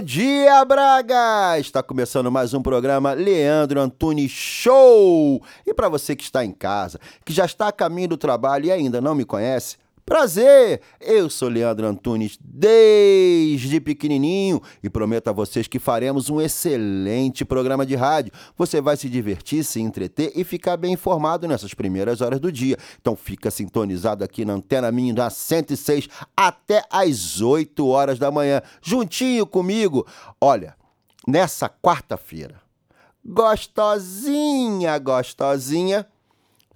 dia, Braga! Está começando mais um programa Leandro Antunes Show! E para você que está em casa, que já está a caminho do trabalho e ainda não me conhece, Prazer! Eu sou Leandro Antunes desde pequenininho e prometo a vocês que faremos um excelente programa de rádio. Você vai se divertir, se entreter e ficar bem informado nessas primeiras horas do dia. Então fica sintonizado aqui na Antena Minha na 106 até às 8 horas da manhã, juntinho comigo. Olha, nessa quarta-feira, gostosinha, gostosinha,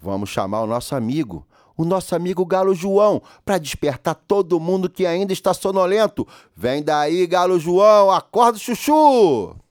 vamos chamar o nosso amigo o nosso amigo Galo João, para despertar todo mundo que ainda está sonolento. Vem daí, Galo João, acorda, chuchu!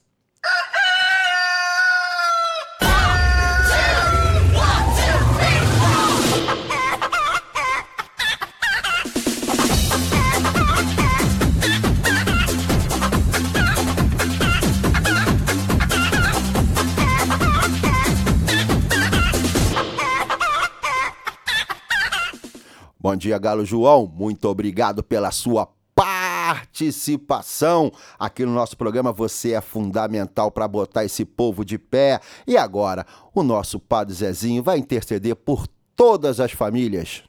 Bom dia, Galo João. Muito obrigado pela sua participação aqui no nosso programa. Você é fundamental para botar esse povo de pé. E agora, o nosso Padre Zezinho vai interceder por todas as famílias.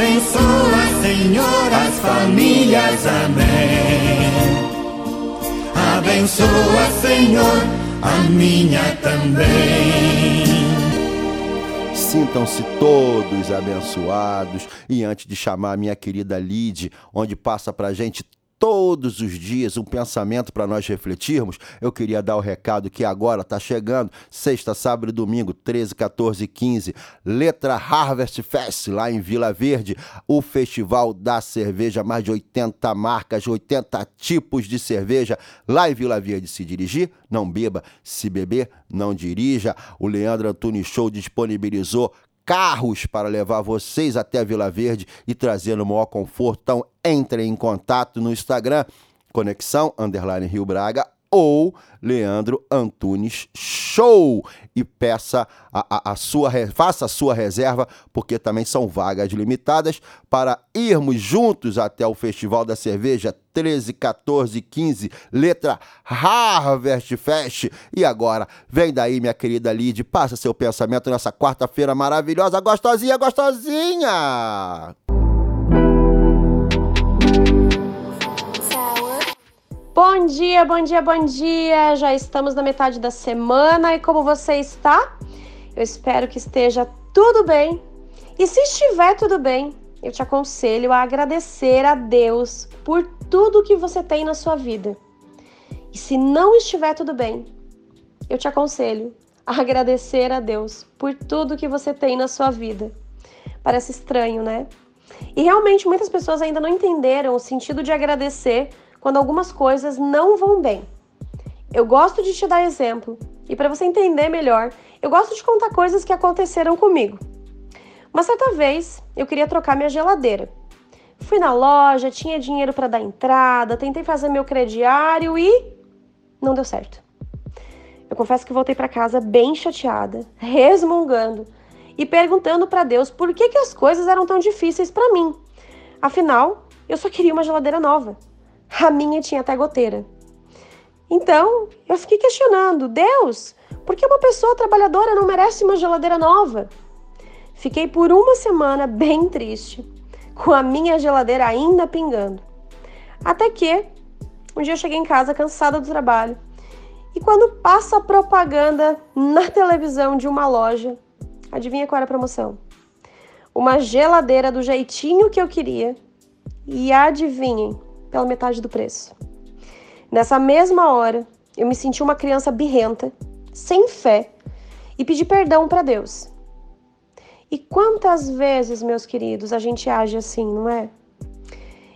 Abençoa, Senhor, as famílias. Amém. Abençoa, Senhor, a minha também. Sintam-se todos abençoados. E antes de chamar a minha querida Lide, onde passa pra gente todos os dias um pensamento para nós refletirmos, eu queria dar o recado que agora está chegando, sexta, sábado e domingo, 13, 14 e 15, Letra Harvest Fest, lá em Vila Verde, o festival da cerveja, mais de 80 marcas, 80 tipos de cerveja, lá em Vila Verde. Se dirigir, não beba, se beber, não dirija. O Leandro Antunes Show disponibilizou carros para levar vocês até a Vila Verde e trazer no maior conforto. Então, entre em contato no Instagram, Conexão Underline Rio Braga ou Leandro Antunes Show e peça a, a, a sua faça a sua reserva porque também são vagas limitadas para irmos juntos até o Festival da Cerveja 13, 14, 15, letra Harvest Fest. E agora, vem daí, minha querida Lid, passa seu pensamento nessa quarta-feira maravilhosa, gostosinha, gostosinha! Bom dia, bom dia, bom dia! Já estamos na metade da semana e como você está? Eu espero que esteja tudo bem. E se estiver tudo bem, eu te aconselho a agradecer a Deus por tudo que você tem na sua vida. E se não estiver tudo bem, eu te aconselho a agradecer a Deus por tudo que você tem na sua vida. Parece estranho, né? E realmente muitas pessoas ainda não entenderam o sentido de agradecer quando algumas coisas não vão bem. Eu gosto de te dar exemplo e para você entender melhor, eu gosto de contar coisas que aconteceram comigo. Uma certa vez, eu queria trocar minha geladeira. Fui na loja, tinha dinheiro para dar entrada, tentei fazer meu crediário e não deu certo. Eu confesso que voltei para casa bem chateada, resmungando e perguntando para Deus por que, que as coisas eram tão difíceis para mim. Afinal, eu só queria uma geladeira nova. A minha tinha até goteira. Então, eu fiquei questionando: Deus, por que uma pessoa trabalhadora não merece uma geladeira nova? Fiquei por uma semana bem triste, com a minha geladeira ainda pingando. Até que um dia eu cheguei em casa cansada do trabalho e quando passa a propaganda na televisão de uma loja, adivinha qual era a promoção? Uma geladeira do jeitinho que eu queria. E adivinhem, pela metade do preço. Nessa mesma hora, eu me senti uma criança birrenta, sem fé, e pedi perdão para Deus. E quantas vezes, meus queridos, a gente age assim, não é?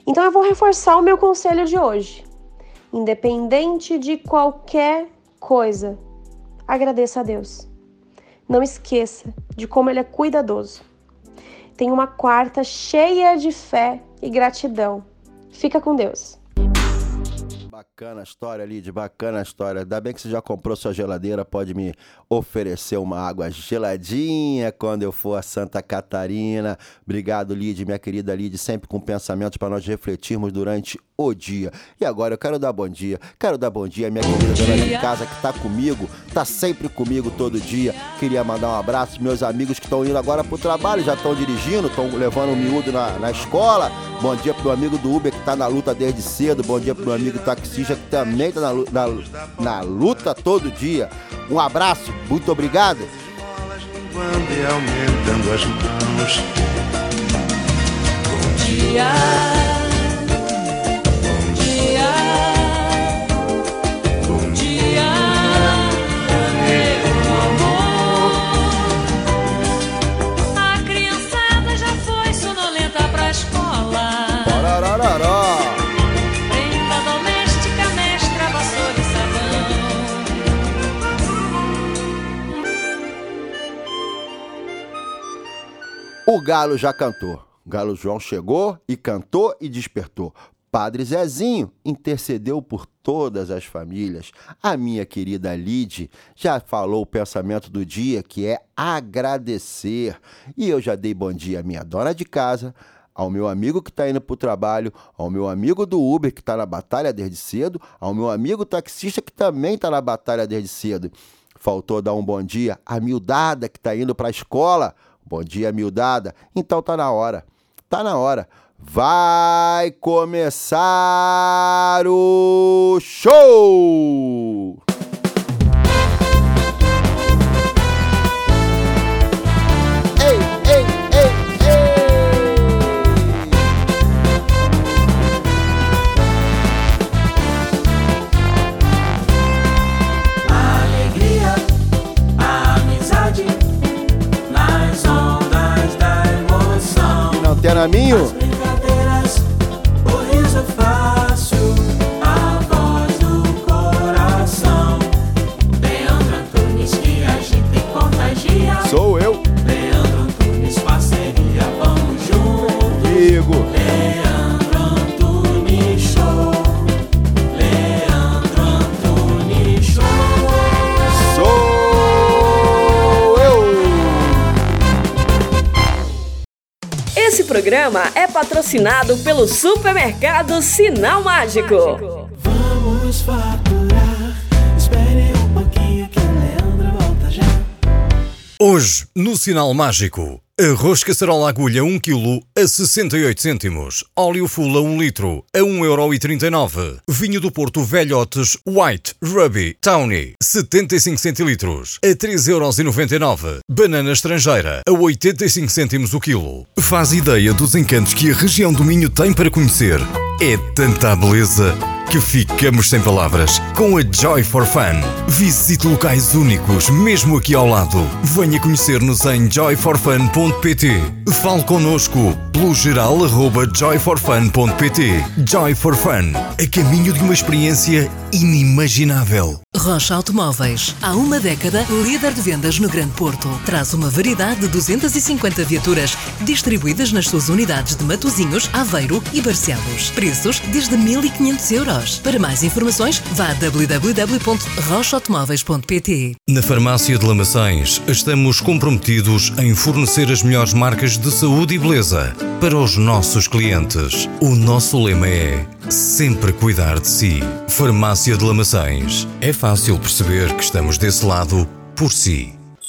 Então eu vou reforçar o meu conselho de hoje. Independente de qualquer coisa, agradeça a Deus. Não esqueça de como Ele é cuidadoso. Tem uma quarta cheia de fé e gratidão. Fica com Deus. Bacana a história, Lid, bacana a história. Ainda bem que você já comprou sua geladeira, pode me oferecer uma água geladinha quando eu for a Santa Catarina. Obrigado, Lid, minha querida Lid, sempre com pensamentos para nós refletirmos durante o dia. E agora eu quero dar bom dia, quero dar bom dia à minha querida dona de casa que tá comigo, tá sempre comigo todo dia. Queria mandar um abraço meus amigos que estão indo agora pro trabalho, já estão dirigindo, estão levando um miúdo na, na escola. Bom dia pro meu amigo do Uber que tá na luta desde cedo. Bom dia pro meu amigo taxista que também tá na, na, na luta todo dia. Um abraço, muito obrigado. Bom dia. O galo já cantou. Galo João chegou e cantou e despertou. Padre Zezinho intercedeu por todas as famílias. A minha querida Lide já falou o pensamento do dia, que é agradecer. E eu já dei bom dia à minha dona de casa, ao meu amigo que está indo para o trabalho, ao meu amigo do Uber que está na batalha desde cedo, ao meu amigo taxista que também está na batalha desde cedo. Faltou dar um bom dia à miudada que está indo para a escola. Bom dia, miudada. Então tá na hora. Tá na hora. Vai começar o show! Emoção. Programa é patrocinado pelo supermercado Sinal Mágico. Vamos faturar. Espere um pouquinho que o Leandro volta já. Hoje, no Sinal Mágico, arroz caçarola agulha 1 kg a 68 cêntimos, óleo full a 1 litro a 1,39€, vinho do Porto Velhotes White Ruby Tawny 75 centilitros a 3,99€, banana estrangeira a 85 cêntimos o quilo. Faz ideia dos encantos que a região do Minho tem para conhecer. É tanta beleza que ficamos sem palavras com a Joy for Fun. Visite locais únicos, mesmo aqui ao lado. Venha conhecer-nos em joyforfun.pt. Fale connosco pelo geral arroba joyforfun.pt. Joy for Fun, a caminho de uma experiência inimaginável. Rocha Automóveis, há uma década, líder de vendas no Grande Porto. Traz uma variedade de 250 viaturas distribuídas nas suas unidades de Matozinhos, Aveiro e Barcelos. Preços desde 1.500 euros. Para mais informações, vá a www.rochaautomóveis.pt. Na Farmácia de Lamaçães, estamos comprometidos em fornecer as melhores marcas de saúde e beleza para os nossos clientes. O nosso lema é sempre cuidar de si. Farmácia de Lamaçães. É fácil perceber que estamos desse lado por si.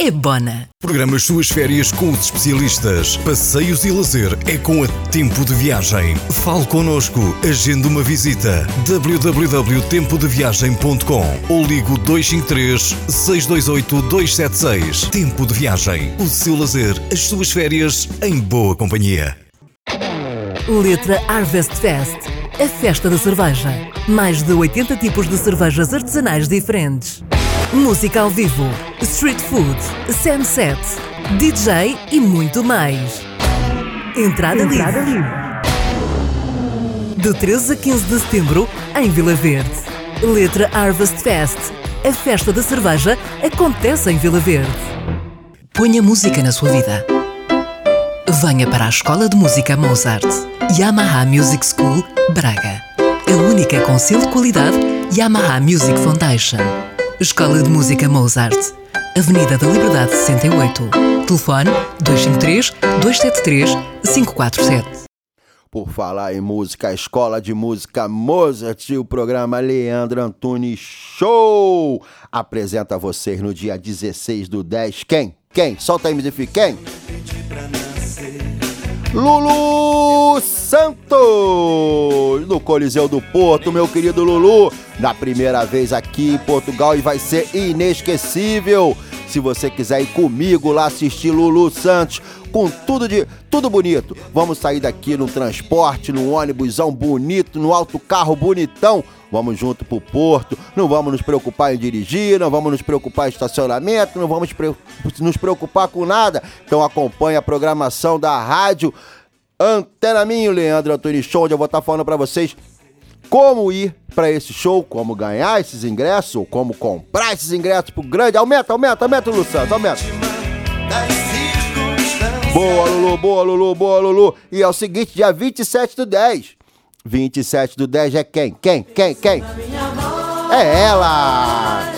é Bona. Programa as suas férias com os especialistas. Passeios e lazer é com a Tempo de Viagem. Fale connosco, agende uma visita. www.tempodeviagem.com ou ligo 253 628 276. Tempo de Viagem. O seu lazer, as suas férias em boa companhia. Letra Harvest Fest, a festa da cerveja. Mais de 80 tipos de cervejas artesanais diferentes. Música ao vivo, street food, sunset, DJ e muito mais. Entrada, livre. De 13 a 15 de setembro, em Vila Verde. Letra Harvest Fest, a festa da cerveja acontece em Vila Verde. Ponha música na sua vida. Venha para a Escola de Música Mozart, Yamaha Music School, Braga. A única com selo de qualidade Yamaha Music Foundation. Escola de Música Mozart, Avenida da Liberdade 68. Telefone 253 273 547. Por falar em música, a Escola de Música Mozart e o programa Leandro Antunes Show apresenta a vocês no dia 16 do 10. Quem? Quem? Solta aí, MDF. Quem? Lulu Santos, no Coliseu do Porto, meu querido Lulu, na primeira vez aqui em Portugal e vai ser inesquecível. Se você quiser ir comigo lá assistir Lulu Santos, com tudo de tudo bonito. Vamos sair daqui num transporte, num ônibusão bonito, no alto carro bonitão. Vamos junto pro porto, não vamos nos preocupar em dirigir, não vamos nos preocupar em estacionamento, não vamos nos preocupar com nada. Então acompanhe a programação da rádio Antena Minho, Leandro Antônio Show, onde eu vou estar falando para vocês como ir para esse show, como ganhar esses ingressos, ou como comprar esses ingressos pro grande. Aumenta, aumenta, aumenta, Lulu Santos, aumenta. Boa, Lulu, boa, Lulu, boa, Lulu. E é o seguinte, dia 27 do 10. 27 do 10 é quem? Quem? Quem? Quem? É ela!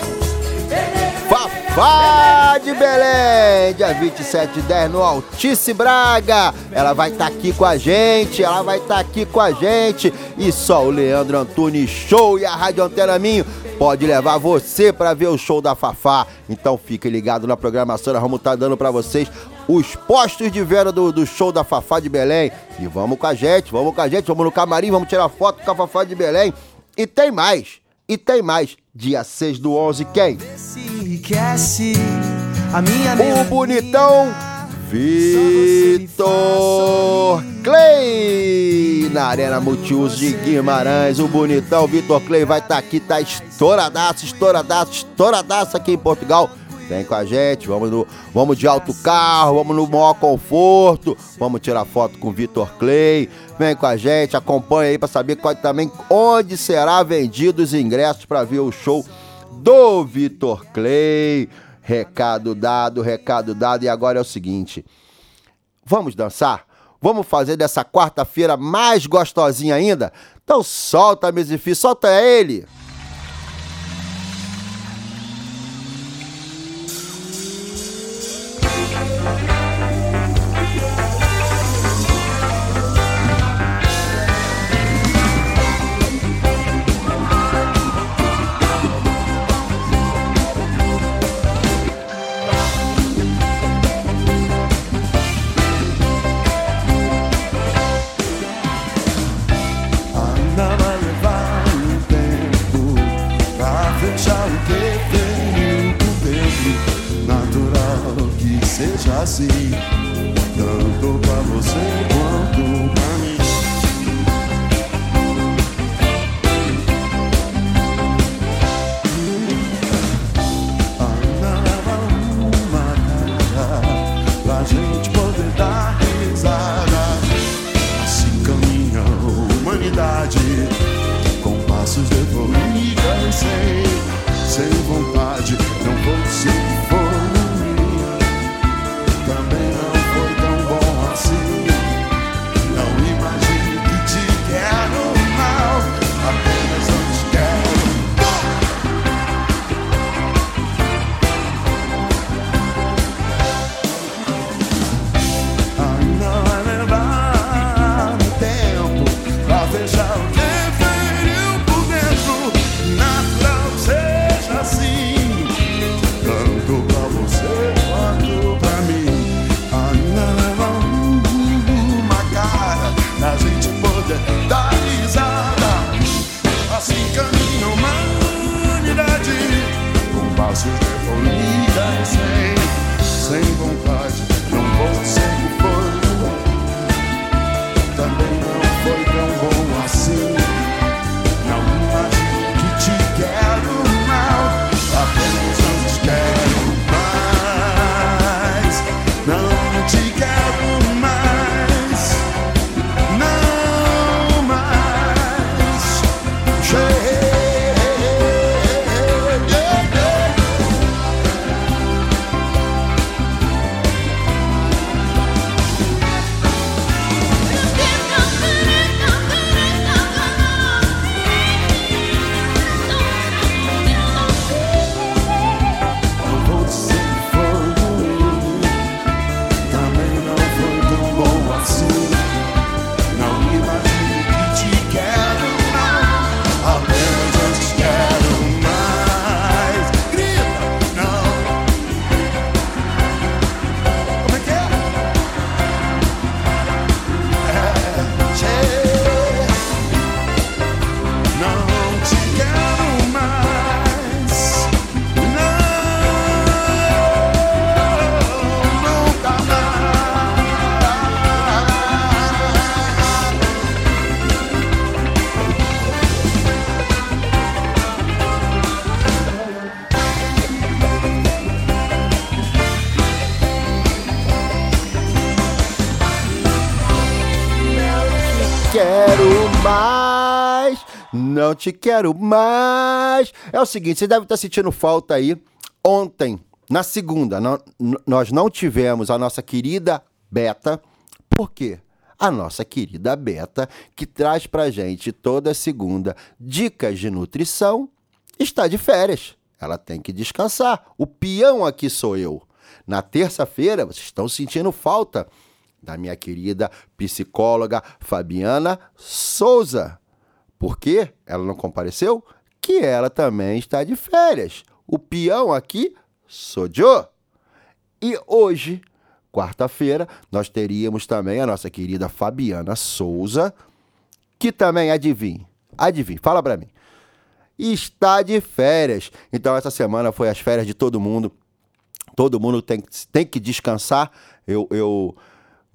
Fafá de Belém, dia 27 de 10 no Altice Braga. Ela vai estar aqui com a gente, ela vai estar aqui com a gente. E só o Leandro Antunes Show e a Rádio Antena Minho pode levar você para ver o show da Fafá. Então fique ligado na programação, nós vamos estar dando para vocês os postos de venda do, do show da Fafá de Belém. E vamos com a gente, vamos com a gente, vamos no camarim, vamos tirar foto com a Fafá de Belém. E tem mais, e tem mais. Dia 6 do 11, quem? O bonitão Vitor Clay na Arena Multiuso de Guimarães. O bonitão Vitor Clay vai estar aqui, tá estouradaço, estouradaço, estouradaço aqui em Portugal. Vem com a gente, vamos, no, vamos de alto carro, vamos no maior conforto, vamos tirar foto com o Vitor Clay. Vem com a gente, acompanha aí para saber qual, também onde será vendido os ingressos para ver o show do Vitor Clay. Recado dado, recado dado. E agora é o seguinte: vamos dançar? Vamos fazer dessa quarta-feira mais gostosinha ainda? Então solta, Mesifi, solta ele! Não te quero mais. É o seguinte, você deve estar sentindo falta aí. Ontem, na segunda, nós não tivemos a nossa querida Beta. Por quê? A nossa querida Beta, que traz pra gente toda segunda dicas de nutrição, está de férias. Ela tem que descansar. O peão aqui sou eu. Na terça-feira, vocês estão sentindo falta da minha querida psicóloga Fabiana Souza. Por quê? Ela não compareceu? Que ela também está de férias. O peão aqui sou eu. E hoje, quarta-feira, nós teríamos também a nossa querida Fabiana Souza, que também, adivinha, adivinha, fala pra mim, está de férias. Então, essa semana foi as férias de todo mundo. Todo mundo tem, que- tem que descansar. Eu, eu,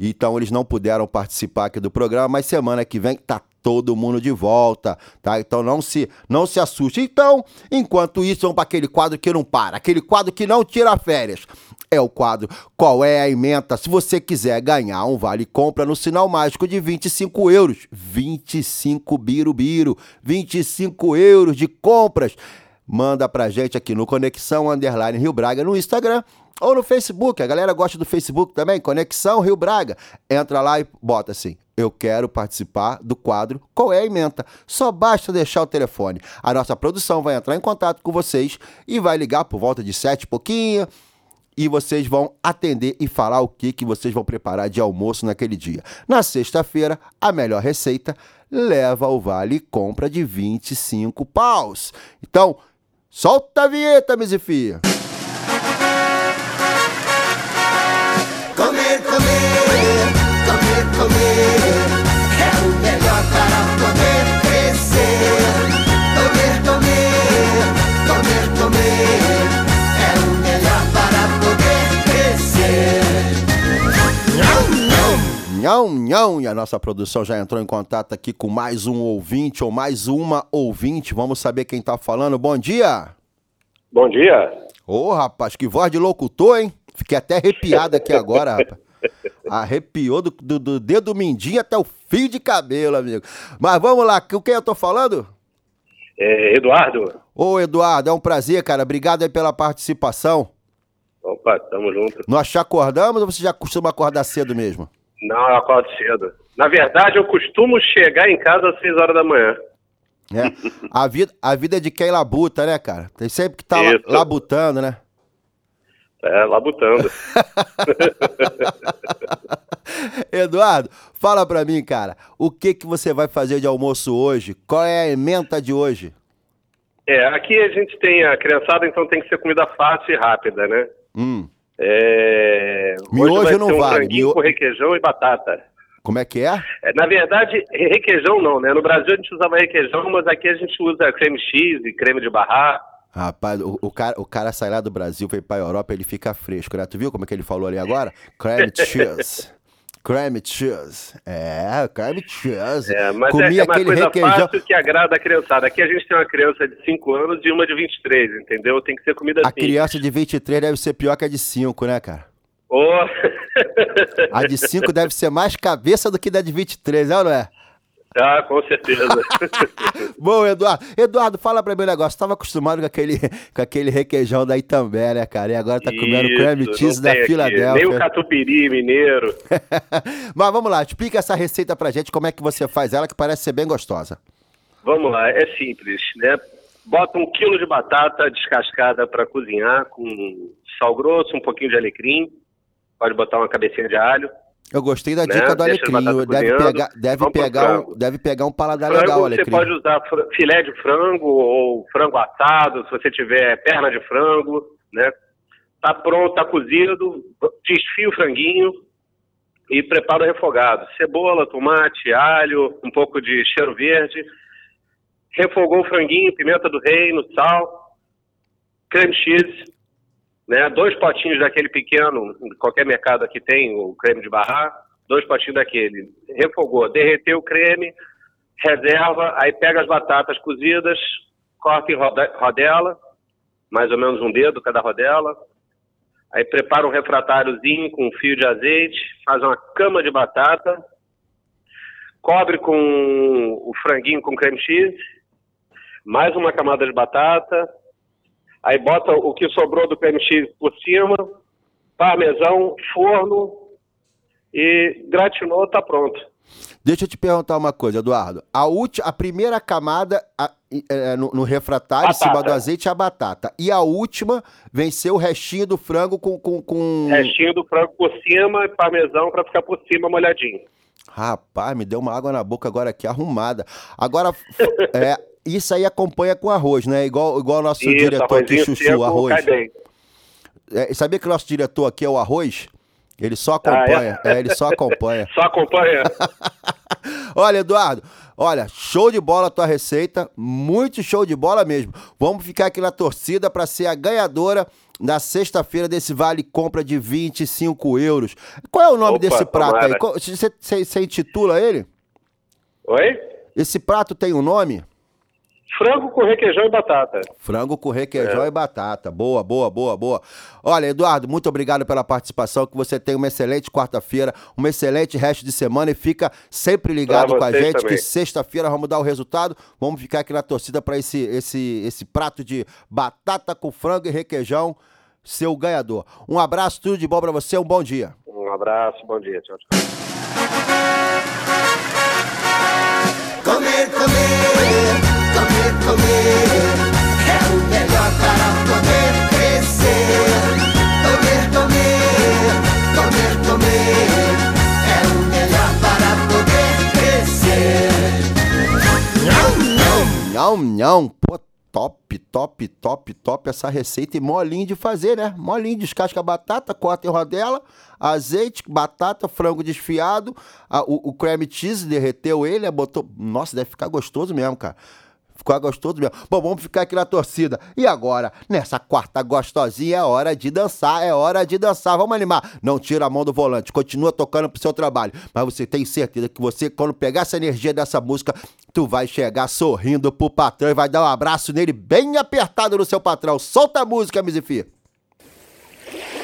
então, eles não puderam participar aqui do programa, mas semana que vem tá todo mundo de volta, tá? Então não se não se assuste. Então, enquanto isso, vamos para aquele quadro que não para, aquele quadro que não tira férias. É o quadro Qual é a emenda? Se você quiser ganhar um vale compra no sinal mágico de 25 euros, 25 birubiru, 25 euros de compras. Manda pra gente aqui no Conexão Underline Rio Braga no Instagram ou no Facebook. A galera gosta do Facebook também, Conexão Rio Braga. Entra lá e bota assim: Eu quero participar do quadro Qual é a emenda? Só basta deixar o telefone. A nossa produção vai entrar em contato com vocês e vai ligar por volta de sete e pouquinho e vocês vão atender e falar o que, que vocês vão preparar de almoço naquele dia. Na sexta-feira, a melhor receita leva o vale compra de 25 paus. Então, solta a vinheta, Mizifia. Comer, Nhão, nhão, e a nossa produção já entrou em contato aqui com mais um ouvinte ou mais uma ouvinte. Vamos saber quem tá falando. Bom dia. Bom dia. Ô, rapaz, que voz de locutor, hein? Fiquei até arrepiado aqui agora, rapaz. Arrepiou do, do, do dedo mindinho até o fio de cabelo, amigo. Mas vamos lá, com quem eu tô falando? É, Eduardo. Ô, Eduardo, é um prazer, cara. Obrigado aí pela participação. Opa, tamo junto. Nós te acordamos ou você já costuma acordar cedo mesmo? Não, eu acordo cedo. Na verdade, eu costumo chegar em casa às 6 horas da manhã. É. A vida, a vida é de quem labuta, né, cara? Tem sempre que tá labutando, né? É, labutando. Eduardo, fala pra mim, cara, o que que você vai fazer de almoço hoje? Qual é a emenda de hoje? É, aqui a gente tem a criançada, então tem que ser comida fácil e rápida, né? Hum, É... Miojo hoje não um vale, franguinho mio- com requeijão e batata. como é que é? É, na verdade, requeijão não, né? No Brasil a gente usava requeijão, mas aqui a gente usa creme cheese, creme de barra. Rapaz, o, o cara, o cara sai lá do Brasil, vem pra Europa, ele fica fresco, né? Tu viu como é que ele falou ali agora? Creme cheese. Creme cheese. É, creme cheese. É, mas Comia é, é uma coisa requeijão. fácil que agrada a criançada. Aqui a gente tem uma criança de 5 anos e uma de 23, entendeu? Tem que ser comida A assim. criança de 23 deve ser pior que a de 5, né, cara? Ô, A de 5 deve ser mais cabeça do que da de 23, é ou não é? Ah, com certeza. Bom, Eduardo. Eduardo, fala pra mim um negócio. Tava acostumado com aquele, com aquele requeijão da Itambé, né, cara? E agora tá comendo Isso, creme cheese da. Filadélfia. Nem o catupiry mineiro. Mas vamos lá, explica essa receita pra gente, como é que você faz ela, que parece ser bem gostosa. Vamos lá, é simples, né? Bota um quilo de batata descascada para cozinhar com sal grosso, um pouquinho de alecrim. Pode botar uma cabecinha de alho. Eu gostei da Né? dica do Deixa a alecrim. Deve pegar, deve, pegar um, deve pegar um paladar Frango, legal o você alecrim. pode usar filé de frango ou frango assado, se você tiver perna de frango, né? Tá pronto, tá cozido, desfia o franguinho e prepara o refogado. Cebola, tomate, alho, um pouco de cheiro verde. Refogou o franguinho, pimenta do reino, sal, creme cheese, né? Dois potinhos daquele pequeno, qualquer mercado aqui tem o creme de barra, dois potinhos daquele. Refogou, derreteu o creme, reserva, aí pega as batatas cozidas, corta em rodela, mais ou menos um dedo cada rodela. Aí prepara um refratáriozinho com um fio de azeite, faz uma cama de batata, cobre com o franguinho com creme cheese, mais uma camada de batata, aí bota o que sobrou do cheese por cima, parmesão, forno e gratinou, tá pronto. Deixa eu te perguntar uma coisa, Eduardo. A, ulti, a primeira camada a- e- é, no, no refratário, em cima do azeite, é a batata. E a última vem ser o restinho do frango com. com, com... Restinho do frango por cima e parmesão para ficar por cima molhadinho. Rapaz, me deu uma água na boca agora aqui, arrumada. Agora, é, isso aí acompanha com arroz, né? Igual, igual o nosso Isso, diretor aqui, Chuchu, seco, arroz. É, sabia que o nosso diretor aqui é o arroz? Ele só Ah, acompanha. é? é, ele só acompanha. Só acompanha. Olha, Eduardo, olha, show de bola a tua receita, muito show de bola mesmo. Vamos ficar aqui na torcida para ser a ganhadora na sexta-feira desse vale compra de 25 euros. Qual é o nome Opa, desse prato aí? tomara. Você intitula ele? Oi? Esse prato tem um nome? Frango com requeijão e batata. Frango com requeijão É. e batata. Boa, boa, boa, boa. Olha, Eduardo, muito obrigado pela participação. Que você tenha uma excelente quarta-feira, um excelente resto de semana e fica sempre ligado com a gente. também. Que sexta-feira vamos dar o resultado. Vamos ficar aqui na torcida para esse, esse, esse prato de batata com frango e requeijão ser o ganhador. Um abraço, tudo de bom para você, um bom dia. Um abraço, bom dia. Tchau, tchau. Comer, comer, comer, comer é o melhor para poder crescer. Comer, comer, comer, comer é o melhor para poder crescer. Nham, nham. Nham. Pô, top, top, top, top essa receita e molinho de fazer, né? Molinho, descasca a batata, corta em rodela, azeite, batata, frango desfiado, a- o, o cream cheese derreteu ele, né? botou... Nossa, deve ficar gostoso mesmo, cara. Ficou gostoso mesmo. Bom, vamos ficar aqui na torcida. E agora, nessa quarta gostosinha, é hora de dançar, é hora de dançar. Vamos animar. Não tira a mão do volante, continua tocando pro seu trabalho. Mas você tem certeza que você, quando pegar essa energia dessa música, tu vai chegar sorrindo pro patrão e vai dar um abraço nele bem apertado no seu patrão. Solta a música, Mizifi.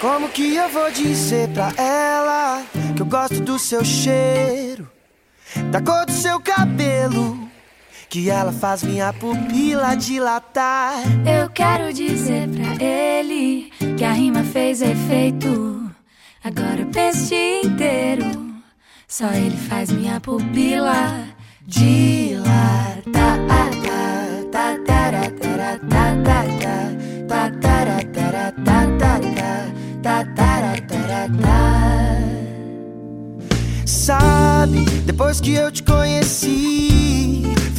Como que eu vou dizer pra ela que eu gosto do seu cheiro, da cor do seu cabelo, que ela faz minha pupila dilatar? Eu quero dizer pra ele que a rima fez efeito. Agora eu penso o dia inteiro. Só ele faz minha pupila dilatar. Sabe, depois que eu te conheci,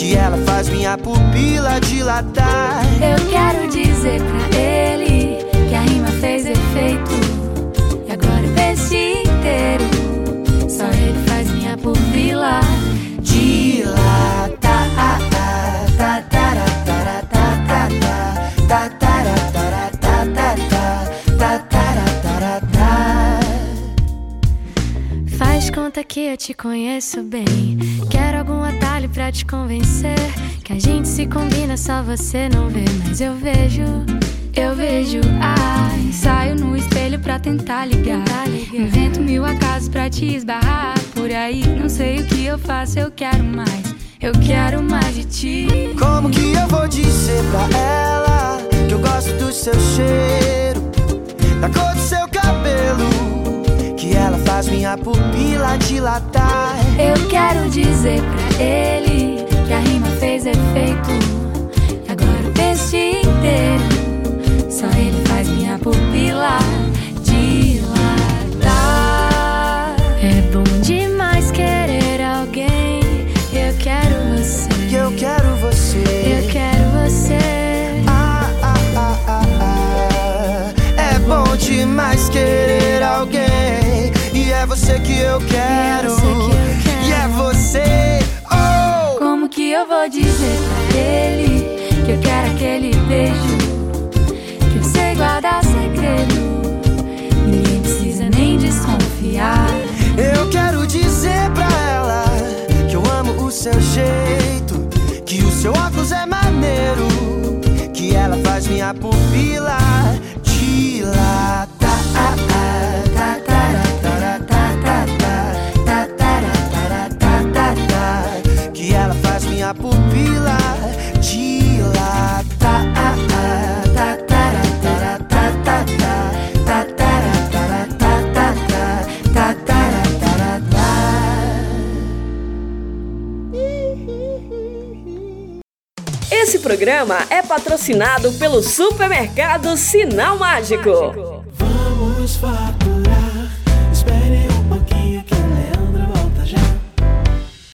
Que ela faz minha pupila dilatar. Eu quero dizer pra ele que a rima fez efeito. E agora o dia inteiro. Só ele faz minha pupila dilatar. Conta que eu te conheço bem. Quero algum atalho pra te convencer. Que a gente se combina, só você não vê. Mas eu vejo, eu vejo. Ai, saio no espelho pra tentar ligar. Invento mil acasos pra te esbarrar. Por aí, não sei o que eu faço, eu quero mais. Eu quero mais de ti. Como que eu vou dizer pra ela que eu gosto do seu cheiro, da cor do seu cabelo, que ela faz minha pupila dilatar? Eu quero dizer pra ele que a rima fez efeito. E agora o dia inteiro. Só ele faz minha pupila eu quero. E é você. Oh! Como que eu vou dizer pra ele que eu quero aquele beijo? Que eu sei guardar segredo. Ninguém precisa nem desconfiar. Eu quero dizer pra ela que eu amo o seu jeito. Que o seu óculos é maneiro. Que ela faz minha pupila dilatar. Programa é patrocinado pelo supermercado Sinal Mágico. Vamos faturar. Espere um pouquinho que o Leandro volta já.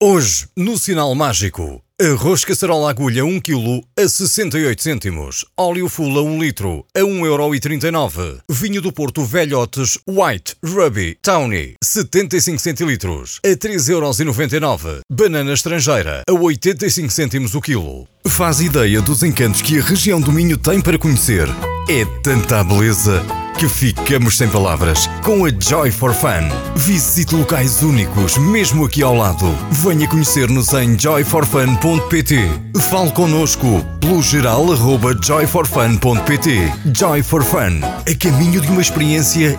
Hoje, no Sinal Mágico, arroz caçarola agulha 1 kg a 68 cêntimos, óleo fula 1 litro a 1,39€, vinho do Porto Velhotes White Ruby Tawny 75 centilitros a 3,99€, banana estrangeira a 85 cêntimos o quilo. Faz ideia dos encantos que a região do Minho tem para conhecer. É tanta beleza que ficamos sem palavras com a Joy for Fun. Visite locais únicos, mesmo aqui ao lado. Venha conhecer-nos em joyforfun.pt. Fale connosco pelo geral joyforfun.pt. Joy for Fun, a caminho de uma experiência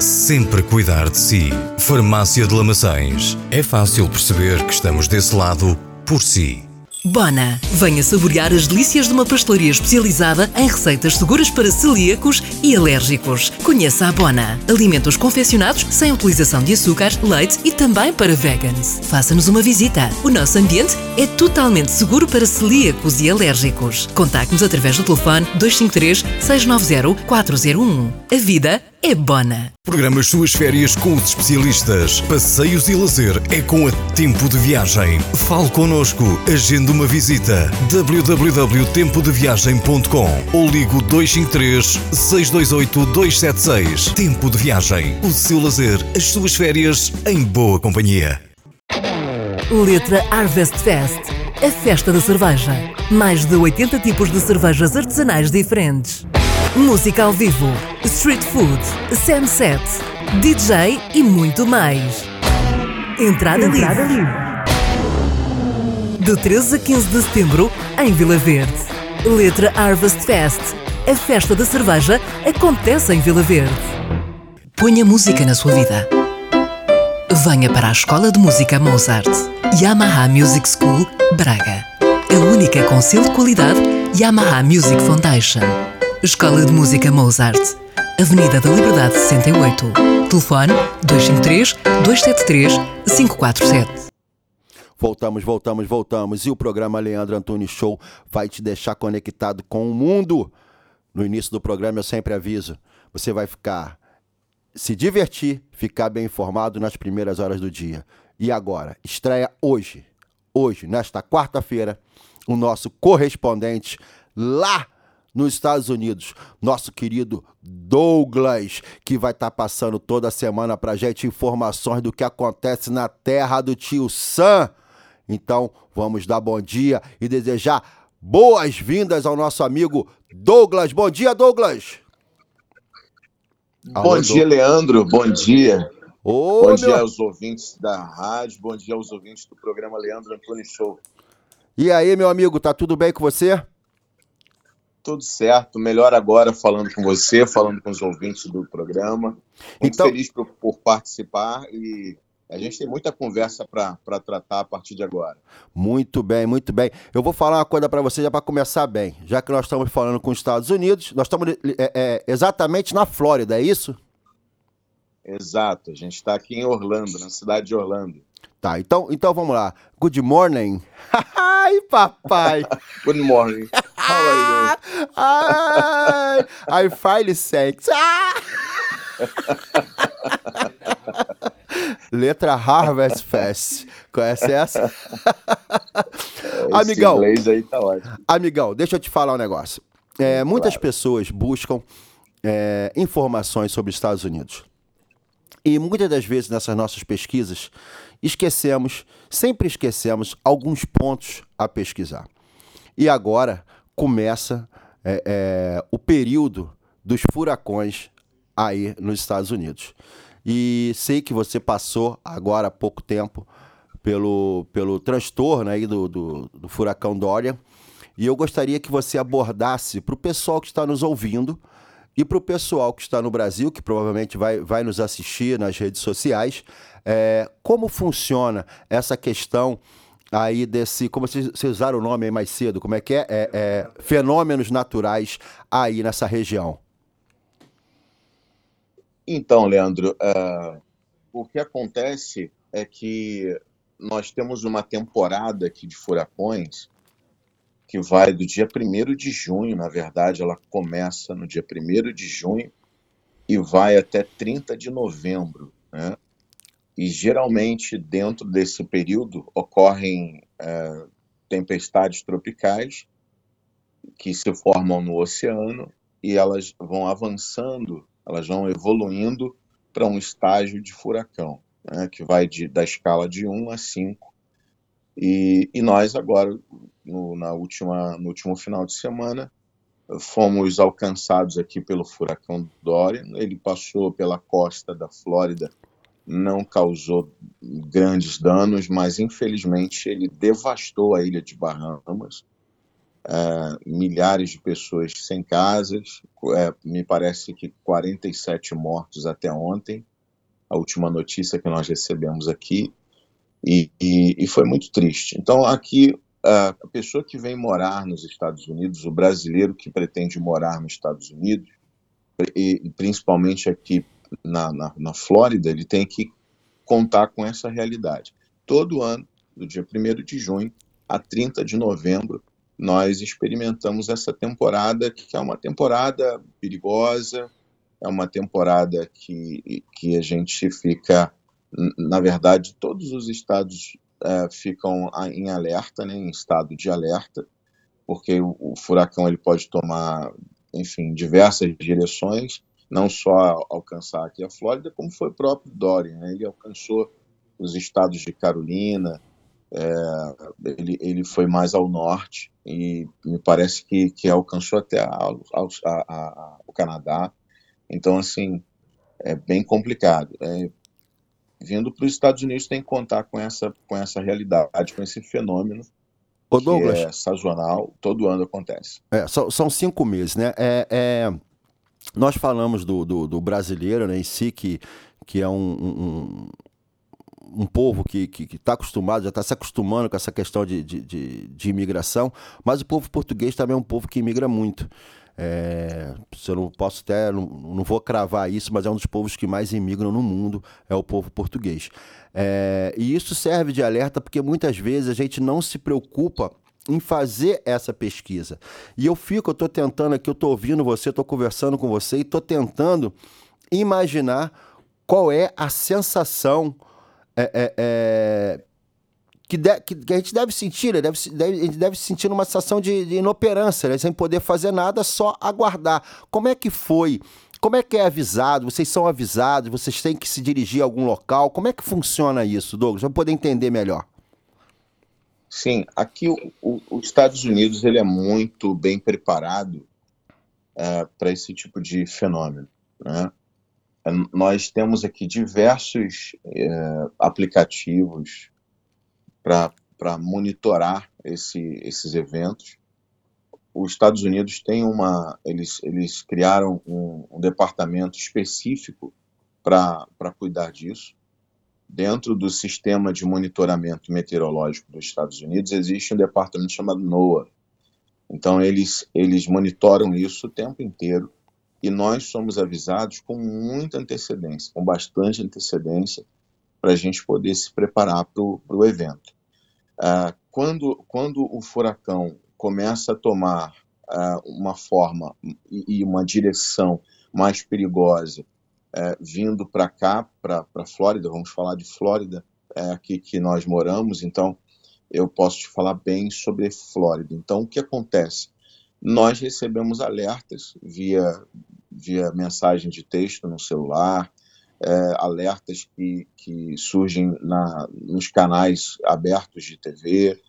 sempre cuidar de si. Farmácia de Lamaçães. É fácil perceber que estamos desse lado por si. Bona, venha saborear as delícias de uma pastelaria especializada em receitas seguras para celíacos e alérgicos. Conheça a Bona. Alimentos confeccionados sem utilização de açúcar, leite e também para vegans. Faça-nos uma visita. O nosso ambiente é totalmente seguro para celíacos e alérgicos. Contacte-nos através do telefone 253 690 401. A vida é Bona. Programa as suas férias com os especialistas. Passeios e lazer é com a Tempo de Viagem. Fale connosco. Agende uma visita. www.tempodeviagem.com ou ligo 253 628 276. Tempo de Viagem. O seu lazer, as suas férias em boa companhia. Letra Harvest Fest. A festa da cerveja. Mais de 80 tipos de cervejas artesanais diferentes. Música ao vivo, street food, sunset, DJ e muito mais. Entrada, Entrada livre. De 13 a 15 de setembro, em Vila Verde. Letra Harvest Fest. A festa da cerveja acontece em Vila Verde. Ponha música na sua vida. Venha para a Escola de Música Mozart. Yamaha Music School, Braga. A única com selo de qualidade Yamaha Music Foundation. Escola de Música Mozart. Avenida da Liberdade 68. Telefone 253 273 547. Voltamos, voltamos, voltamos. E o programa Leandro Antunes Show vai te deixar conectado com o mundo. No início do programa eu sempre aviso: você vai ficar, se divertir, ficar bem informado nas primeiras horas do dia. E agora, estreia hoje, hoje, nesta quarta-feira, o nosso correspondente lá nos Estados Unidos, nosso querido Douglas, que vai estar passando toda semana pra gente informações do que acontece na terra do tio Sam. Então, vamos dar bom dia e desejar boas-vindas ao nosso amigo Douglas. Bom dia, Douglas. Bom dia, Leandro. Bom dia. Ô, bom dia meu- aos ouvintes da rádio, bom dia aos ouvintes do programa Leandro Antunes Show. E aí, meu amigo, tá tudo bem com você? Tudo certo, melhor agora falando com você, falando com os ouvintes do programa. Muito Então- feliz por, por participar e a gente tem muita conversa para tratar a partir de agora. Muito bem, muito bem. Eu vou falar uma coisa pra você já para começar bem. Já que nós estamos falando com os Estados Unidos, nós estamos é, é, exatamente na Flórida, é isso? Exato, a gente está aqui em Orlando, na cidade de Orlando. Tá, então, então vamos lá. Good morning. Ai, papai. Good morning. How are you? Ai, I finally thanks. Ah! Letra Harvest Fest. Conhece essa? Amigão. inglês aí tá ótimo. Amigão, deixa eu te falar um negócio. É, muitas pessoas buscam é, informações sobre os Estados Unidos. E muitas das vezes nessas nossas pesquisas, esquecemos, sempre esquecemos alguns pontos a pesquisar. E agora começa é, é, o período dos furacões aí nos Estados Unidos. E sei que você passou agora há pouco tempo pelo, pelo transtorno aí do, do, do furacão Dorian. E eu gostaria que você abordasse para o pessoal que está nos ouvindo e para o pessoal que está no Brasil, que provavelmente vai, vai nos assistir nas redes sociais, é, como funciona essa questão aí desse, como vocês, vocês usaram o nome aí mais cedo, como é que é? É, é, fenômenos naturais aí nessa região. Então, Leandro, ah, o que acontece é que nós temos uma temporada aqui de furacões que vai do dia 1 de junho, na verdade, ela começa no dia 1 de junho e vai até 30 de novembro, né? E geralmente dentro desse período ocorrem eh, tempestades tropicais que se formam no oceano e elas vão avançando, elas vão evoluindo para um estágio de furacão, né, que vai de, da escala de 1 a 5. E, e nós agora, no, na última, no último final de semana, fomos alcançados aqui pelo furacão Dorian. Ele passou pela costa da Flórida, não causou grandes danos, mas infelizmente ele devastou a ilha de Bahamas. É, milhares de pessoas sem casas, é, me parece que 47 mortos até ontem, a última notícia que nós recebemos aqui, e, e, e foi muito triste. Então, aqui, a pessoa que vem morar nos Estados Unidos, o brasileiro que pretende morar nos Estados Unidos, e principalmente aqui na, na, na Flórida, ele tem que contar com essa realidade. Todo ano, do dia 1 de junho a 30 de novembro, nós experimentamos essa temporada, que é uma temporada perigosa, é uma temporada que, que a gente fica, na verdade, todos os estados é, ficam em alerta, né, em estado de alerta, porque o, o furacão ele pode tomar, enfim, diversas direções, não só alcançar aqui a Flórida, como foi o próprio Dorian. Né? Ele alcançou os estados de Carolina, é, ele, ele foi mais ao norte e me parece que, que alcançou até a, a, a, o Canadá. Então, assim, é bem complicado. É, vindo para os Estados Unidos tem que contar com essa, com essa realidade, com esse fenômeno Ô, Douglas. é sazonal, todo ano acontece. É, são, são cinco meses, né? É, é, nós falamos do, do, do brasileiro né, em si, que, que é um, um, um povo que está acostumado, já está se acostumando com essa questão de, de, de, de imigração, mas o povo português também é um povo que imigra muito. É, eu não posso até, não, não vou cravar isso, mas é um dos povos que mais imigram no mundo, é o povo português. É, e isso serve de alerta porque muitas vezes a gente não se preocupa em fazer essa pesquisa. E eu fico, eu estou tentando aqui, eu estou ouvindo você, estou conversando com você e estou tentando imaginar qual é a sensação é, é, é, que, de- que- que a gente deve sentir, né? deve, deve- a gente deve sentir uma sensação de, de inoperância, né? sem poder fazer nada, só aguardar. Como é que foi? Como é que é avisado? Vocês são avisados? Vocês têm que se dirigir a algum local? Como é que funciona isso, Douglas? Para poder entender melhor. Sim, aqui o, o- os Estados Unidos ele é muito bem preparado para esse tipo de fenômeno. né? É, Nós temos aqui diversos é, aplicativos para monitorar esse, esses eventos. Os Estados Unidos têm uma, eles, eles criaram um, um departamento específico para cuidar disso. Dentro do sistema de monitoramento meteorológico dos Estados Unidos existe um departamento chamado NOAA. Então eles eles monitoram isso o tempo inteiro e nós somos avisados com muita antecedência, com bastante antecedência, para a gente poder se preparar para o evento. Ah, quando, quando o furacão começa a tomar ah, uma forma e, e uma direção mais perigosa, eh, vindo para cá, para a Flórida, vamos falar de Flórida, é aqui que nós moramos, então eu posso te falar bem sobre Flórida. Então, o que acontece? Nós recebemos alertas via, via mensagem de texto no celular, é, alertas que, que surgem na, nos canais abertos de TV,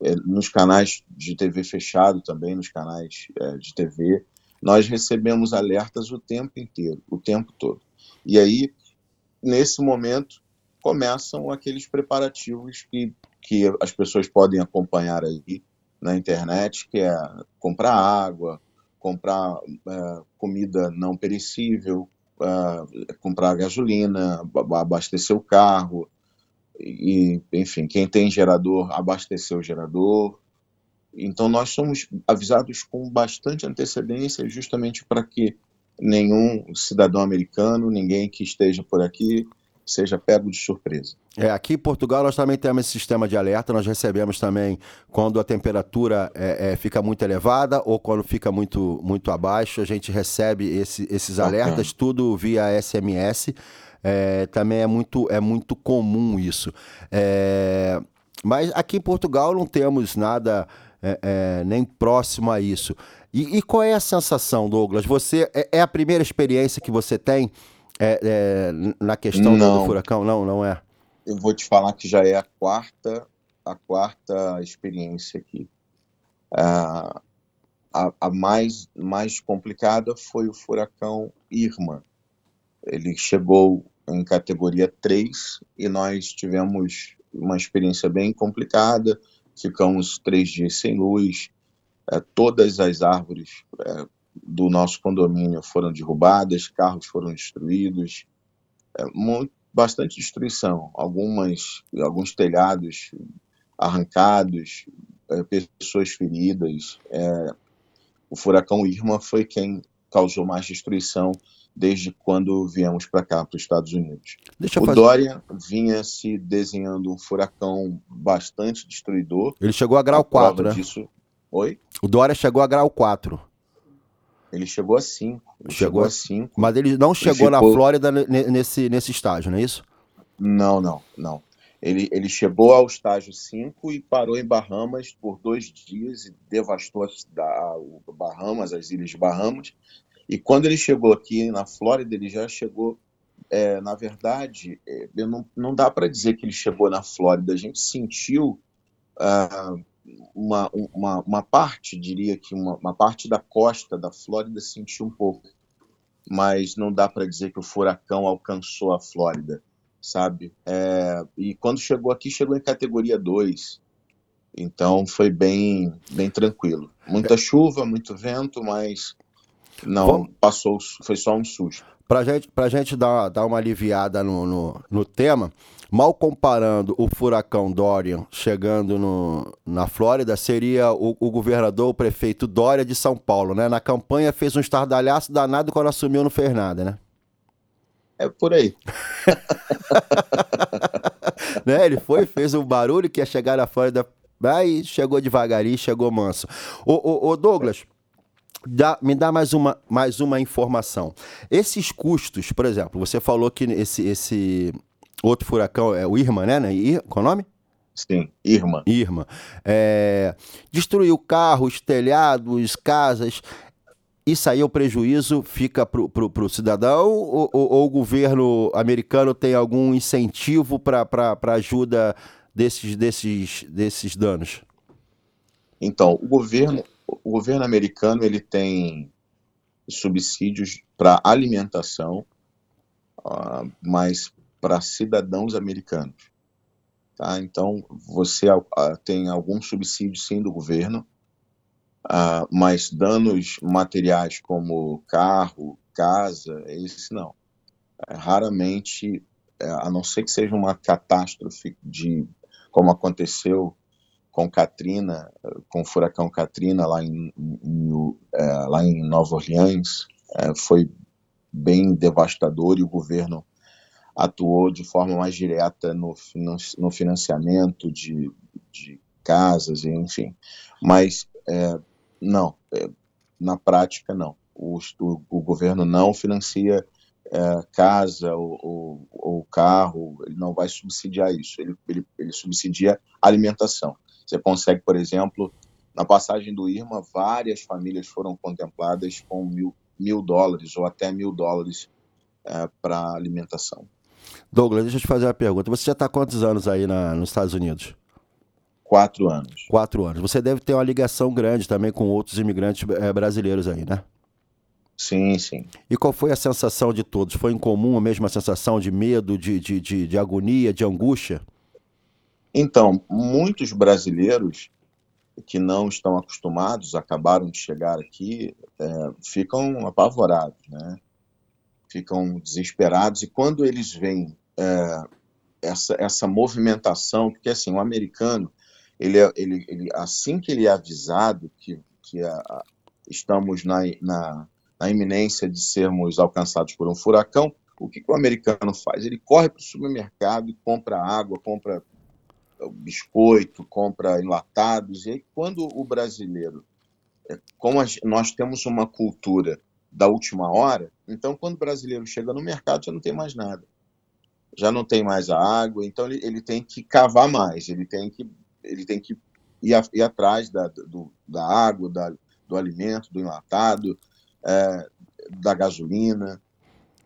é, nos canais de TV fechado também, nos canais é, de TV. Nós recebemos alertas o tempo inteiro, o tempo todo. E aí, nesse momento, começam aqueles preparativos que, que as pessoas podem acompanhar aí na internet, que é comprar água, comprar é, comida não perecível, é, comprar gasolina, aba- abastecer o carro, e, enfim, quem tem gerador, abastecer o gerador. Então, nós somos avisados com bastante antecedência, justamente para que nenhum cidadão americano, ninguém que esteja por aqui, seja pego de surpresa. É, aqui em Portugal nós também temos esse sistema de alerta, nós recebemos também quando a temperatura é, é, fica muito elevada ou quando fica muito, muito abaixo, a gente recebe esse- esses alertas, tudo via SMS. É, também é muito, é muito comum isso. É, mas aqui em Portugal não temos nada é, é, nem próximo a isso. E, e qual é a sensação, Douglas? Você é, é a primeira experiência que você tem é, na questão do- do Não. furacão? Não, não é. Eu vou te falar que já é a quarta, a quarta experiência aqui. Ah, a, a mais, mais complicada foi o furacão Irma. Ele chegou em categoria 3 e nós tivemos uma experiência bem complicada. Ficamos três dias sem luz, eh, todas as árvores eh, do nosso condomínio foram derrubadas, carros foram destruídos, é, mu- bastante destruição, algumas, alguns telhados arrancados, é, pessoas feridas. É, o furacão Irma foi quem causou mais destruição desde quando viemos para cá, para os Estados Unidos. Deixa o fazer- Dória vinha se desenhando um furacão bastante destruidor. Ele chegou a grau prova 4, né? disso- Oi? O Dória chegou a grau 4. Ele chegou a 5. Ele chegou a 5. Mas ele não Ele chegou na ficou- Flórida ne- nesse, nesse estágio, não é isso? Não, não, não. Ele, ele chegou ao estágio 5 e parou em Bahamas por dois dias e devastou a Bahamas, as ilhas de Bahamas. E quando ele chegou aqui na Flórida, ele já chegou. é, na verdade, é, não, não dá para dizer que ele chegou na Flórida. A gente sentiu ah, uma, uma, uma parte, diria que uma, uma parte da costa da Flórida sentiu um pouco, mas não dá para dizer que o furacão alcançou a Flórida, sabe? É, e quando chegou aqui, chegou em categoria 2. Então foi bem, bem tranquilo. Muita chuva, muito vento, mas não passou, foi só um susto. Pra gente, pra gente dar, dar uma aliviada no, no, no tema, mal comparando o furacão Dorian chegando no, na Flórida, seria o, o governador, o prefeito Dória de São Paulo, né? Na campanha fez um estardalhaço danado quando assumiu não fez nada, né? É por aí. né? Ele foi, fez um barulho que ia chegar na Flórida, aí chegou devagarinho, chegou manso. Ô, ô, ô, Douglas, dá- me dá mais uma, mais uma informação. Esses custos, por exemplo, você falou que esse, esse outro furacão é o Irma, né? né? Ir- Qual é o nome? Sim, Irma. Irma. É, destruiu carros, telhados, casas. Isso aí é o prejuízo, fica pro, pro cidadão ou, ou- ou o governo americano tem algum incentivo para ajuda desses, desses, desses danos? Então, o governo, o governo americano ele tem subsídios para alimentação, ah, mas para cidadãos americanos. Tá? Então, você ah, tem algum subsídio sim do governo, ah, mas danos materiais como carro, casa, esse não. É, raramente, é, a não ser que seja uma catástrofe de como aconteceu com Katrina, com o furacão Katrina lá em, em- eh, lá em Nova Orleans, foi bem devastador e o governo atuou de forma mais direta no, no financiamento de, de casas, enfim. Mas eh, não, eh, na prática não. O, o, o governo não financia é, casa ou, ou, ou carro, ele não vai subsidiar isso, ele, ele, ele subsidia alimentação. Você consegue, por exemplo, na passagem do Irma, várias famílias foram contempladas com mil, mil dólares ou até mil dólares é, para alimentação. Douglas, deixa eu te fazer uma pergunta. Você já está quantos anos aí na- nos Estados Unidos? Quatro anos. Quatro anos. Você deve ter uma ligação grande também com outros imigrantes eh, brasileiros aí, né? Sim, sim. E qual foi a sensação de todos? Foi em comum a mesma sensação de medo, de, de, de, de agonia, de angústia? Então, muitos brasileiros que não estão acostumados, acabaram de chegar aqui, é, ficam apavorados, né? Ficam desesperados e quando eles veem é, essa, essa movimentação, porque assim, o americano, ele, é- ele, ele assim que ele é avisado que, que a- a- estamos na, na, na iminência de sermos alcançados por um furacão, o que, que o americano faz? Ele corre para o supermercado e compra água, compra biscoito, compra enlatados. E aí, quando o brasileiro, é, como a nós temos uma cultura da última hora, então quando o brasileiro chega no mercado já não tem mais nada. Já não tem mais a água, então ele, ele tem que cavar mais, ele tem que, ele tem que ir, a- ir atrás da, do, da água, da, do alimento, do enlatado, é, da gasolina.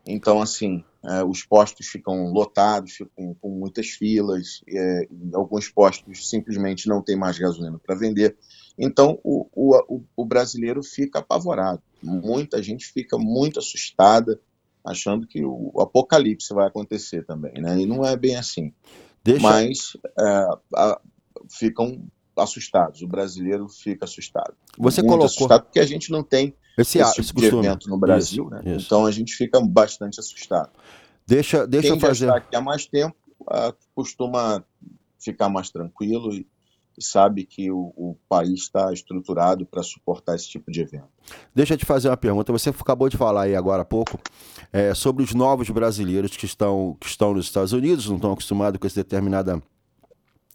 Então, assim, é, os postos ficam lotados, ficam com muitas filas, é, alguns postos simplesmente não tem mais gasolina para vender. Então, o, o, o- brasileiro fica apavorado. Muita gente fica muito assustada, achando que o, o apocalipse vai acontecer também, né? E não é bem assim. Deixa- Mas é, a- ficam assustados. O brasileiro fica assustado. Você muito colocou- assustado porque a gente não tem Esse esse, tipo esse de evento no Brasil, Isso, né? isso. Então a gente fica bastante assustado. Deixa, deixa Quem eu fazer. está aqui há mais tempo ah, costuma ficar mais tranquilo e, e sabe que o, o país está estruturado para suportar esse tipo de evento. Deixa eu te fazer uma pergunta. Você acabou de falar aí agora há pouco é, sobre os novos brasileiros que estão, que estão nos Estados Unidos, não estão acostumados com esse determinada,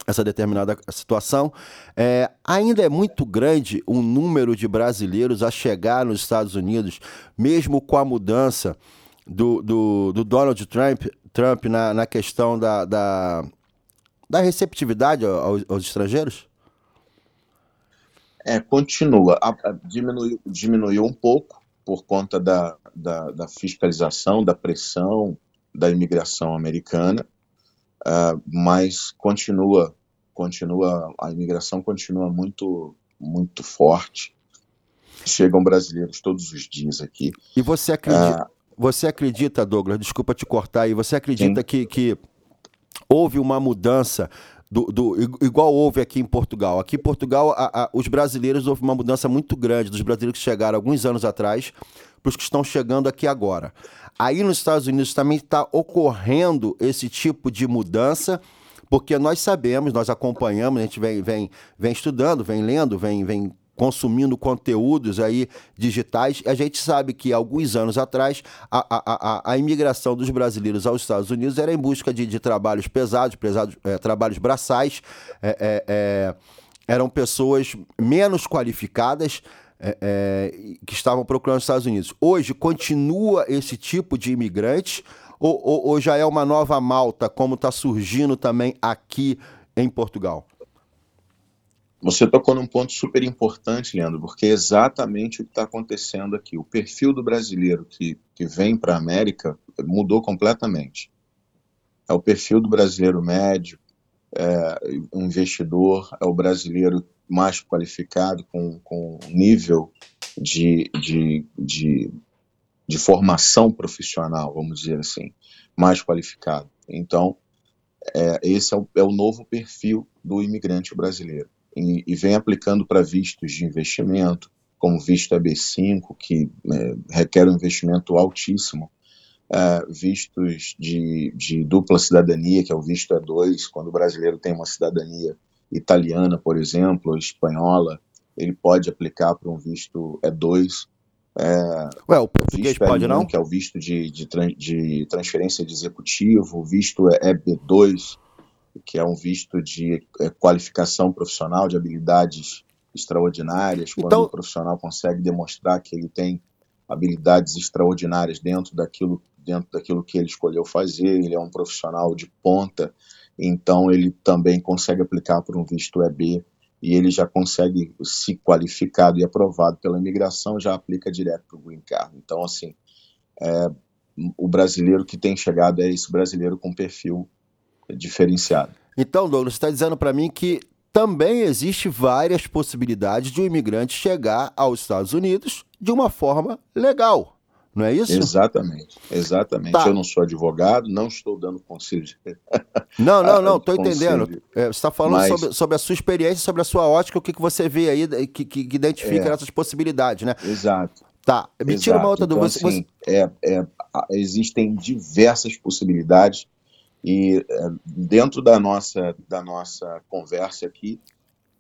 essa determinada situação. É, ainda é muito grande o número de brasileiros a chegar nos Estados Unidos, mesmo com a mudança do, do, do Donald Trump, Trump na, na questão da, da, da receptividade aos, aos estrangeiros? É, continua. A- a- diminuiu, diminuiu um pouco por conta da, da, da fiscalização, da pressão da imigração americana, ah, mas continua, continua, a imigração continua muito, muito forte. Chegam brasileiros todos os dias aqui. E você acredita, Ah. você acredita, Douglas, desculpa te cortar aí, você acredita que, que houve uma mudança do, do- igual houve aqui em Portugal? Aqui em Portugal, a- a- os brasileiros houve uma mudança muito grande dos brasileiros que chegaram alguns anos atrás para os que estão chegando aqui agora. Aí nos Estados Unidos também está ocorrendo esse tipo de mudança, porque nós sabemos, nós acompanhamos, a gente vem, vem, vem estudando, vem lendo, vem, vem consumindo conteúdos aí digitais, a gente sabe que alguns anos atrás a, a, a, a imigração dos brasileiros aos Estados Unidos era em busca de, de trabalhos pesados, pesados eh, trabalhos braçais, eh, eh, eh, eram pessoas menos qualificadas eh, eh, que estavam procurando os Estados Unidos. Hoje continua esse tipo de imigrante ou, ou- ou já é uma nova malta, como está surgindo também aqui em Portugal? Você tocou num ponto super importante, Leandro, porque é exatamente o que está acontecendo aqui. O perfil do brasileiro que, que vem para a América mudou completamente. É o perfil do brasileiro médio, é um investidor, é o brasileiro mais qualificado, com, com nível de, de, de, de formação profissional, vamos dizer assim, mais qualificado. Então, é, esse é o, é o novo perfil do imigrante brasileiro e, e vem aplicando para vistos de investimento, como visto EB5, que é, requer um investimento altíssimo, é, vistos de, de dupla cidadania, que é o visto E2, quando o brasileiro tem uma cidadania italiana, por exemplo, espanhola, ele pode aplicar para um visto E2. É, Ué, o português pode L1, não? Que é o visto de, de, de transferência de executivo, visto EB2, que é um visto de é, qualificação profissional, de habilidades extraordinárias, quando Então- o profissional consegue demonstrar que ele tem habilidades extraordinárias dentro daquilo dentro daquilo que ele escolheu fazer. Ele é um profissional de ponta, então ele também consegue aplicar por um visto EB e ele já consegue, se qualificado e aprovado pela imigração, já aplica direto para o Green Card. Então, assim, é, o brasileiro que tem chegado é esse brasileiro com perfil diferenciado. Então, Douglas, você está dizendo para mim que também existe várias possibilidades de um imigrante chegar aos Estados Unidos de uma forma legal. Não é isso? Exatamente, exatamente. Tá. Eu não sou advogado, não estou dando conselho. Não, não, não, Ah, tô entendendo. É, você está falando Mas- sobre, sobre a sua experiência, sobre a sua ótica, o que, que você vê aí que, que identifica É. essas possibilidades, né? Exato. Tá, me tira uma Exato. outra Então, dúvida. Você- assim, é, é, a- existem diversas possibilidades e é, dentro da nossa, da nossa conversa aqui,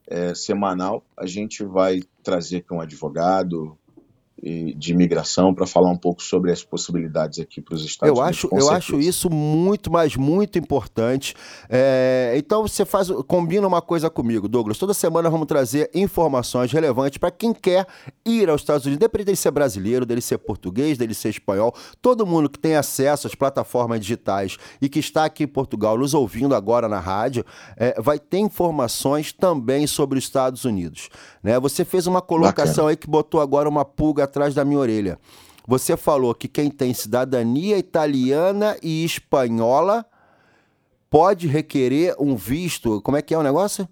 é, semanal, a gente vai trazer aqui um advogado de imigração para falar um pouco sobre as possibilidades aqui para os Estados Eu Unidos. acho, eu certeza. acho isso muito, mas muito importante. É, então você faz, combina uma coisa comigo, Douglas. Toda semana vamos trazer informações relevantes para quem quer ir aos Estados Unidos, independente dele ser brasileiro, dele ser português, dele ser espanhol. Todo mundo que tem acesso às plataformas digitais e que está aqui em Portugal nos ouvindo agora na rádio, é, vai ter informações também sobre os Estados Unidos. Né? Você fez uma colocação aí que botou agora uma pulga atrás da minha orelha. Você falou que quem tem cidadania italiana e espanhola pode requerer um visto. Como é que é o negócio?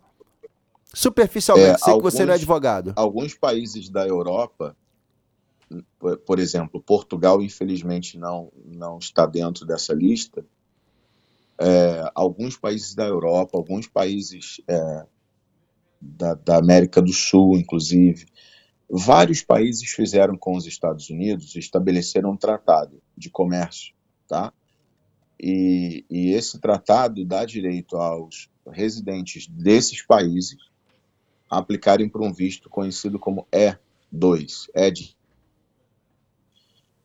Superficialmente, É, sei que você não é alguns- advogado. Alguns países da Europa, por, por exemplo, Portugal, infelizmente, não, não está dentro dessa lista. É, alguns países da Europa, alguns países é, da, da América do Sul, inclusive, vários países fizeram com os Estados Unidos, estabeleceram um tratado de comércio, tá? E, e esse tratado dá direito aos residentes desses países aplicarem para um visto conhecido como E2, ED.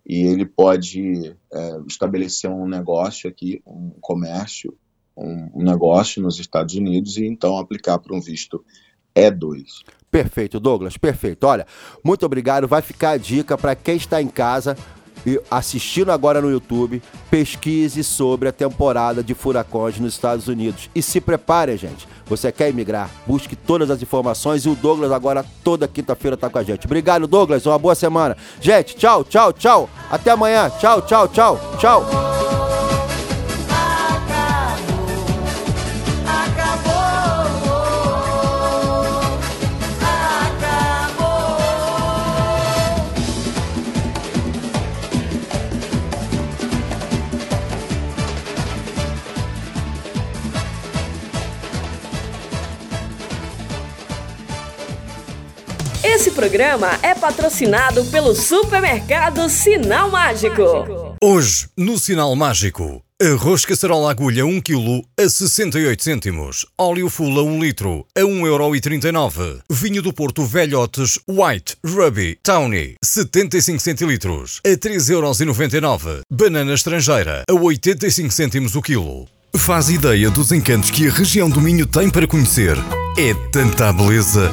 E ele pode é, estabelecer um negócio aqui, um comércio, um, um negócio nos Estados Unidos e então aplicar para um visto E2. Perfeito, Douglas, perfeito. Olha, muito obrigado. Vai ficar a dica para quem está em casa e assistindo agora no YouTube, pesquise sobre a temporada de furacões nos Estados Unidos. E se prepare, gente. Você quer imigrar? Busque todas as informações e o Douglas agora toda quinta-feira tá com a gente. Obrigado, Douglas. Uma boa semana. Gente, tchau, tchau, tchau. Até amanhã. Tchau, tchau, tchau. Tchau. Programa é patrocinado pelo supermercado Sinal Mágico. Hoje, no Sinal Mágico, arroz caçarola agulha 1 kg a 68 cêntimos, óleo full a 1 litro a 1,39€, vinho do Porto Velhotes White Ruby Tawny 75 centilitros a 3,99€, banana estrangeira a 85 cêntimos o quilo. Faz ideia dos encantos que a região do Minho tem para conhecer. É tanta beleza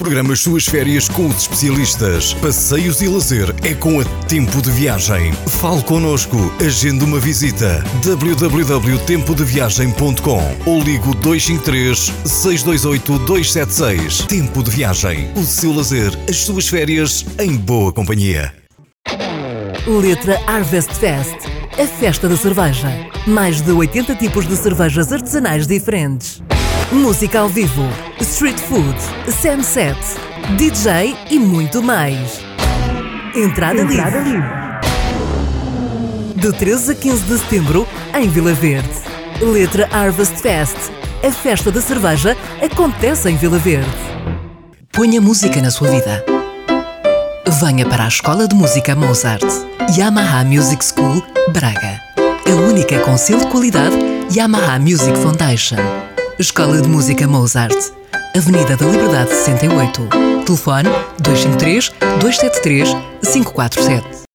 Programa as suas férias com os especialistas. Passeios e lazer é com a Tempo de Viagem. Fale connosco, agende uma visita. www.tempodeviagem.com ou ligo 253 628 276. Tempo de Viagem. O seu lazer, as suas férias em boa companhia. Letra Harvest Fest, a festa da cerveja. Mais de 80 tipos de cervejas artesanais diferentes. Música ao vivo, street food, sunset, DJ e muito mais. Entrada, Entrada livre. De 13 a 15 de setembro, em Vila Verde. Letra Harvest Fest, a festa da cerveja acontece em Vila Verde. Ponha música na sua vida. Venha para a Escola de Música Mozart, Yamaha Music School, Braga. A única com selo de qualidade Yamaha Music Foundation. Escola de Música Mozart, Avenida da Liberdade 68. Telefone 253 273 547.